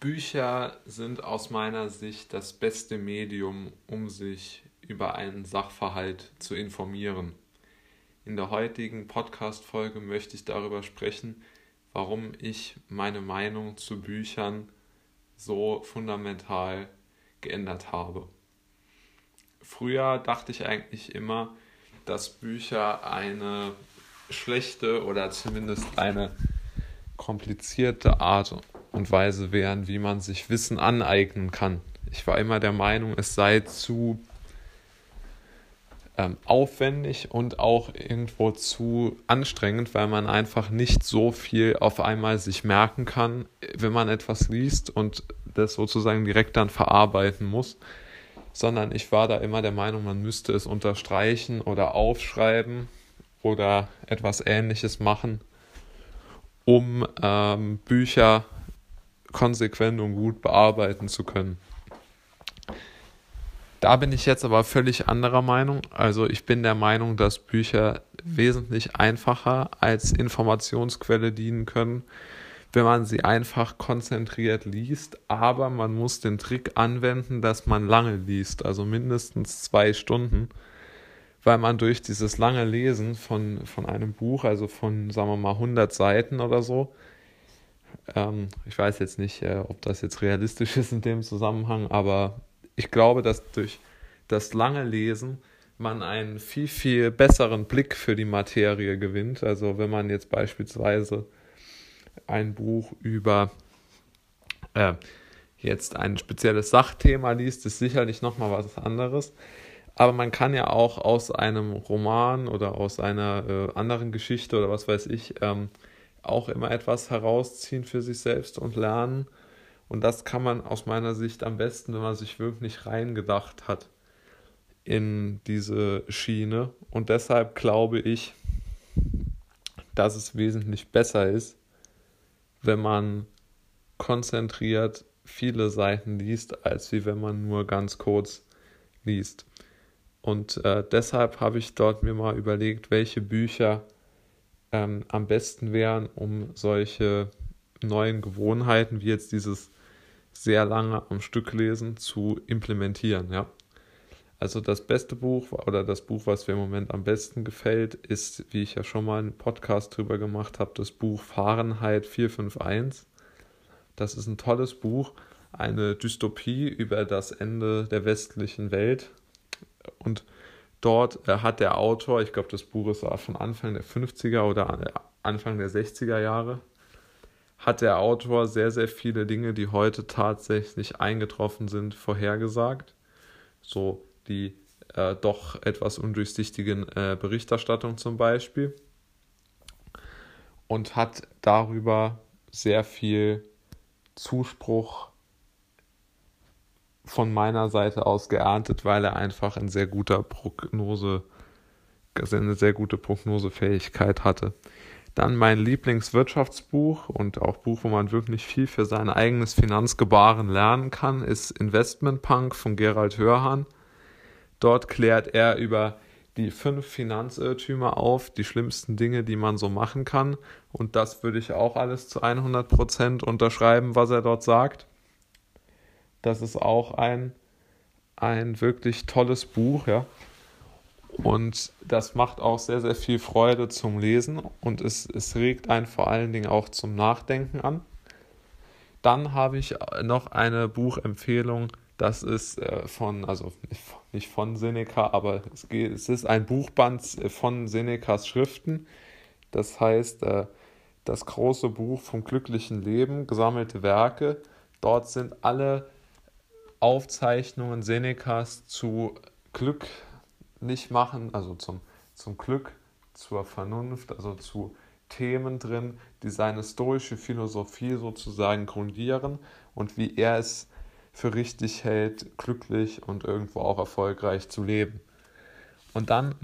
Bücher sind aus meiner Sicht das beste Medium, um sich über einen Sachverhalt zu informieren. In der heutigen Podcast-Folge möchte ich darüber sprechen, warum ich meine Meinung zu Büchern so fundamental geändert habe. Früher dachte ich eigentlich immer, dass Bücher eine schlechte oder zumindest eine komplizierte Art und Weise wären, wie man sich Wissen aneignen kann. Ich war immer der Meinung, es sei zu ähm, aufwendig und auch irgendwo zu anstrengend, weil man einfach nicht so viel auf einmal sich merken kann, wenn man etwas liest und das sozusagen direkt dann verarbeiten muss, sondern ich war da immer der Meinung, man müsste es unterstreichen oder aufschreiben oder etwas Ähnliches machen, um ähm, Bücher konsequent und gut bearbeiten zu können. Da bin ich jetzt aber völlig anderer Meinung. Also ich bin der Meinung, dass Bücher wesentlich einfacher als Informationsquelle dienen können, wenn man sie einfach konzentriert liest. Aber man muss den Trick anwenden, dass man lange liest, also mindestens zwei Stunden, weil man durch dieses lange Lesen von, von einem Buch, also von, sagen wir mal, 100 Seiten oder so, ähm, ich weiß jetzt nicht, äh, ob das jetzt realistisch ist in dem Zusammenhang, aber ich glaube, dass durch das lange Lesen man einen viel, viel besseren Blick für die Materie gewinnt. Also wenn man jetzt beispielsweise ein Buch über äh, jetzt ein spezielles Sachthema liest, ist sicherlich nochmal was anderes. Aber man kann ja auch aus einem Roman oder aus einer äh, anderen Geschichte oder was weiß ich ähm, auch immer etwas herausziehen für sich selbst und lernen. Und das kann man aus meiner Sicht am besten, wenn man sich wirklich reingedacht hat in diese Schiene. Und deshalb glaube ich, dass es wesentlich besser ist, wenn man konzentriert viele Seiten liest, als wie wenn man nur ganz kurz liest. Und äh, deshalb habe ich dort mir mal überlegt, welche Bücher ähm, am besten wären, um solche neuen Gewohnheiten wie jetzt dieses sehr lange am Stück lesen zu implementieren. Ja. Also das beste Buch oder das Buch, was mir im Moment am besten gefällt, ist, wie ich ja schon mal einen Podcast drüber gemacht habe, das Buch Fahrenheit 451. Das ist ein tolles Buch, eine Dystopie über das Ende der westlichen Welt. Und Dort äh, hat der Autor, ich glaube, das Buch ist von Anfang der 50er oder Anfang der 60er Jahre, hat der Autor sehr, sehr viele Dinge, die heute tatsächlich eingetroffen sind, vorhergesagt. So die äh, doch etwas undurchsichtigen äh, Berichterstattung zum Beispiel. Und hat darüber sehr viel Zuspruch von meiner Seite aus geerntet, weil er einfach ein sehr guter Prognose, eine sehr gute Prognosefähigkeit hatte. Dann mein Lieblingswirtschaftsbuch und auch Buch, wo man wirklich viel für sein eigenes Finanzgebaren lernen kann, ist Investment Punk von Gerald Hörhan. Dort klärt er über die fünf Finanzirrtümer auf, die schlimmsten Dinge, die man so machen kann. Und das würde ich auch alles zu 100 Prozent unterschreiben, was er dort sagt. Das ist auch ein, ein wirklich tolles Buch, ja. Und das macht auch sehr, sehr viel Freude zum Lesen und es, es regt einen vor allen Dingen auch zum Nachdenken an. Dann habe ich noch eine Buchempfehlung, das ist äh, von, also nicht von Seneca, aber es, geht, es ist ein Buchband von Senecas Schriften. Das heißt, äh, das große Buch vom glücklichen Leben, gesammelte Werke. Dort sind alle Aufzeichnungen Senecas zu Glück nicht machen, also zum, zum Glück, zur Vernunft, also zu Themen drin, die seine stoische Philosophie sozusagen grundieren und wie er es für richtig hält, glücklich und irgendwo auch erfolgreich zu leben. Und dann